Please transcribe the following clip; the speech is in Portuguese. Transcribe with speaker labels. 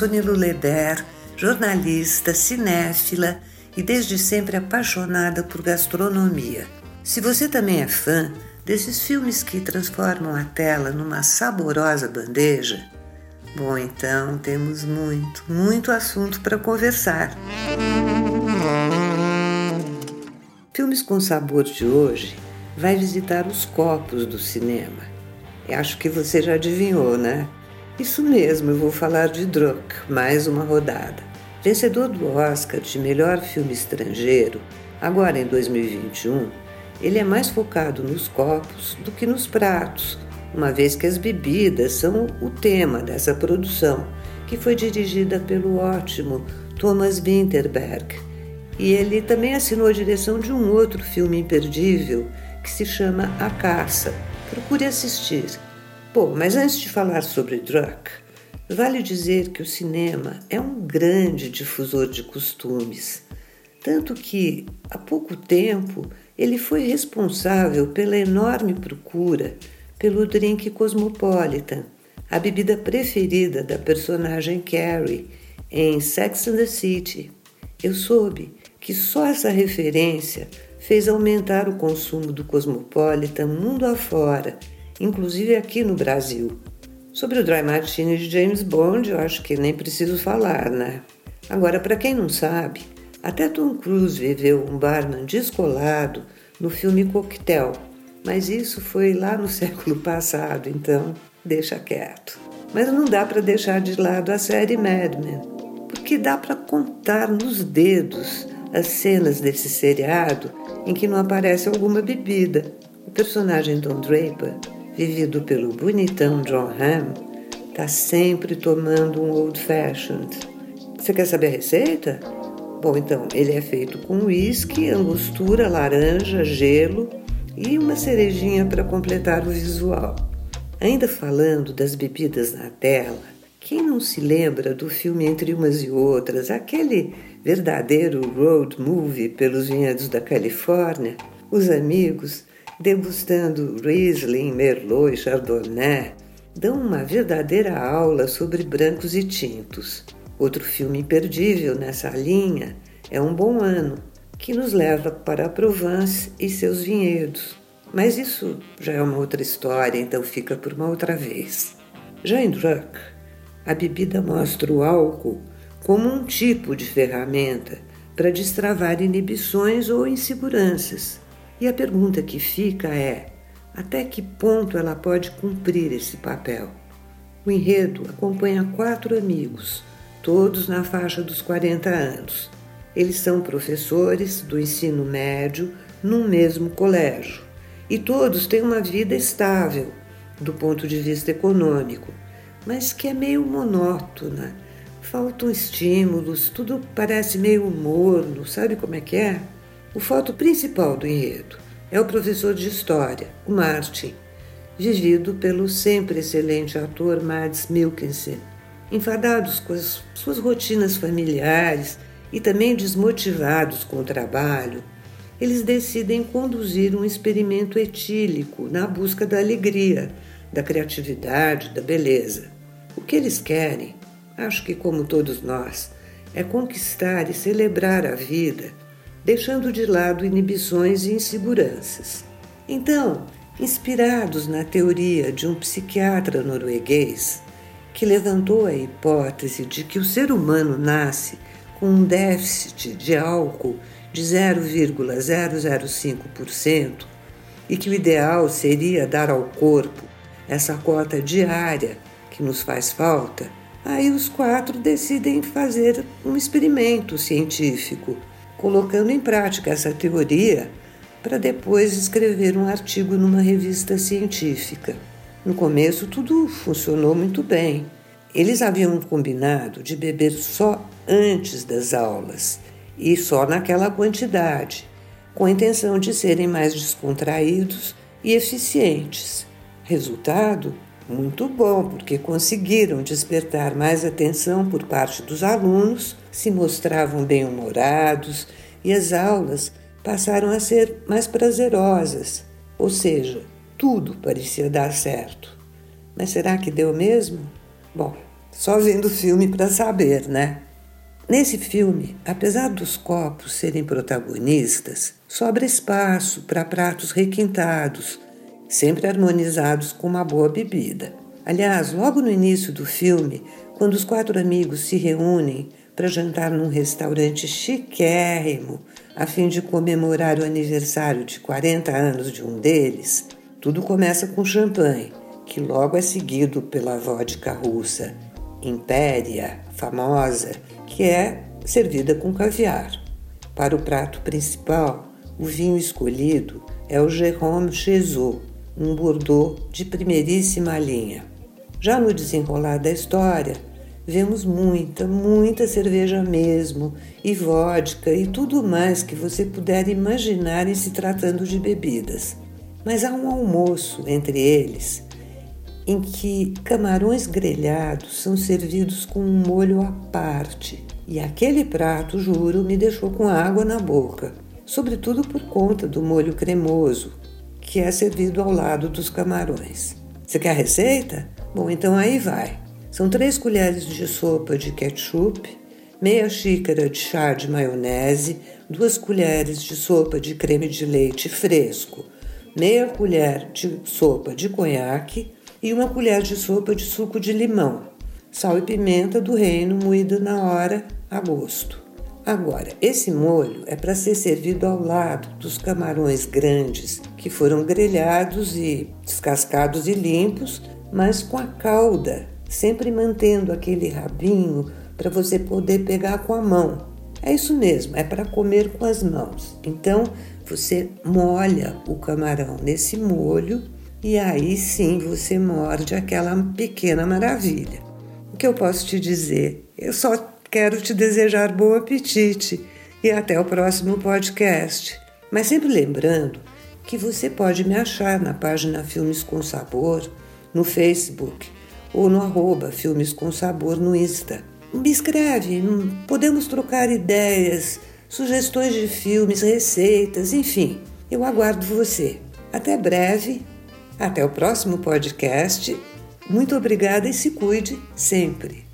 Speaker 1: Sônia Leder, jornalista, cinéfila e desde sempre apaixonada por gastronomia. Se você também é fã desses filmes que transformam a tela numa saborosa bandeja, bom, então temos muito, muito assunto para conversar. Filmes com Sabor de hoje vai visitar os copos do cinema. Eu acho que você já adivinhou, né? Isso mesmo, eu vou falar de Druck, mais uma rodada. Vencedor do Oscar de melhor filme estrangeiro, agora em 2021, ele é mais focado nos copos do que nos pratos, uma vez que as bebidas são o tema dessa produção, que foi dirigida pelo ótimo Thomas Winterberg e ele também assinou a direção de um outro filme imperdível que se chama A Caça. Procure assistir. Bom, mas antes de falar sobre Druck, vale dizer que o cinema é um grande difusor de costumes, tanto que há pouco tempo ele foi responsável pela enorme procura pelo drink Cosmopolitan, a bebida preferida da personagem Carrie em Sex and the City. Eu soube que só essa referência fez aumentar o consumo do Cosmopolitan mundo afora, inclusive aqui no Brasil. Sobre o Dry Martini de James Bond, eu acho que nem preciso falar, né? Agora, para quem não sabe, até Tom Cruise viveu um barman descolado no filme Coquetel, mas isso foi lá no século passado, então deixa quieto. Mas não dá para deixar de lado a série Mad Men, porque dá para contar nos dedos as cenas desse seriado em que não aparece alguma bebida. O personagem Don Draper, vivido pelo bonitão John Hamm, está sempre tomando um old fashioned. Você quer saber a receita? Bom, então, ele é feito com uísque, angostura, laranja, gelo e uma cerejinha para completar o visual. Ainda falando das bebidas na tela, quem não se lembra do filme Entre Umas e Outras, aquele verdadeiro road movie pelos vinhedos da Califórnia, os amigos, degustando Riesling, Merlot e Chardonnay, dão uma verdadeira aula sobre brancos e tintos. Outro filme imperdível nessa linha é Um Bom Ano, que nos leva para a Provence e seus vinhedos. Mas isso já é uma outra história, então fica por uma outra vez. Já em Druck, a bebida mostra o álcool como um tipo de ferramenta para destravar inibições ou inseguranças. E a pergunta que fica é: até que ponto ela pode cumprir esse papel? O enredo acompanha quatro amigos, todos na faixa dos 40 anos. Eles são professores do ensino médio num mesmo colégio e todos têm uma vida estável do ponto de vista econômico mas que é meio monótona. Faltam estímulos, tudo parece meio morno, sabe como é que é? O fato principal do enredo é o professor de história, o Martin, vivido pelo sempre excelente ator Mads Mikkelsen. Enfadados com as suas rotinas familiares e também desmotivados com o trabalho, eles decidem conduzir um experimento etílico na busca da alegria, da criatividade, da beleza. O que eles querem, acho que como todos nós, é conquistar e celebrar a vida, deixando de lado inibições e inseguranças. Então, inspirados na teoria de um psiquiatra norueguês que levantou a hipótese de que o ser humano nasce com um déficit de álcool de 0,005% e que o ideal seria dar ao corpo essa cota diária que nos faz falta, aí os quatro decidem fazer um experimento científico, colocando em prática essa teoria para depois escrever um artigo numa revista científica. No começo tudo funcionou muito bem. Eles haviam combinado de beber só antes das aulas e só naquela quantidade, com a intenção de serem mais descontraídos e eficientes. Resultado: muito bom, porque conseguiram despertar mais atenção por parte dos alunos, se mostravam bem-humorados e as aulas passaram a ser mais prazerosas, ou seja, tudo parecia dar certo. Mas será que deu mesmo? Bom, Só vendo o filme para saber, né? Nesse filme, apesar dos copos serem protagonistas, sobra espaço para pratos requintados, sempre harmonizados com uma boa bebida. Aliás, logo no início do filme, quando os quatro amigos se reúnem para jantar num restaurante chiquérrimo, a fim de comemorar o aniversário de 40 anos de um deles, tudo começa com champanhe, que logo é seguido pela vodka russa Impéria, famosa, que é servida com caviar. Para o prato principal, o vinho escolhido é o Jérôme Chezot, um Bordeaux de primeiríssima linha. Já no desenrolar da história, vemos muita, muita cerveja mesmo, e vodka e tudo mais que você puder imaginar em se tratando de bebidas. Mas há um almoço entre eles em que camarões grelhados são servidos com um molho à parte. E aquele prato, juro, me deixou com água na boca, sobretudo por conta do molho cremoso, que é servido ao lado dos camarões. Você quer a receita? Bom, então aí vai. São três colheres de sopa de ketchup, meia xícara de chá de maionese, duas colheres de sopa de creme de leite fresco, meia colher de sopa de conhaque, e uma colher de sopa de suco de limão, sal e pimenta do reino moído na hora a gosto. Agora, esse molho é para ser servido ao lado dos camarões grandes que foram grelhados e descascados e limpos, mas com a cauda, sempre mantendo aquele rabinho para você poder pegar com a mão. É isso mesmo, é para comer com as mãos. Então, você molha o camarão nesse molho e aí sim você morde aquela pequena maravilha. O que eu posso te dizer? Eu só quero te desejar bom apetite e até o próximo podcast. Mas sempre lembrando que você pode me achar na página Filmes com Sabor, no Facebook ou no arroba Filmes com Sabor no Insta. Me escreve, podemos trocar ideias, sugestões de filmes, receitas, enfim. Eu aguardo você. Até breve até o próximo podcast. Muito obrigada e se cuide sempre.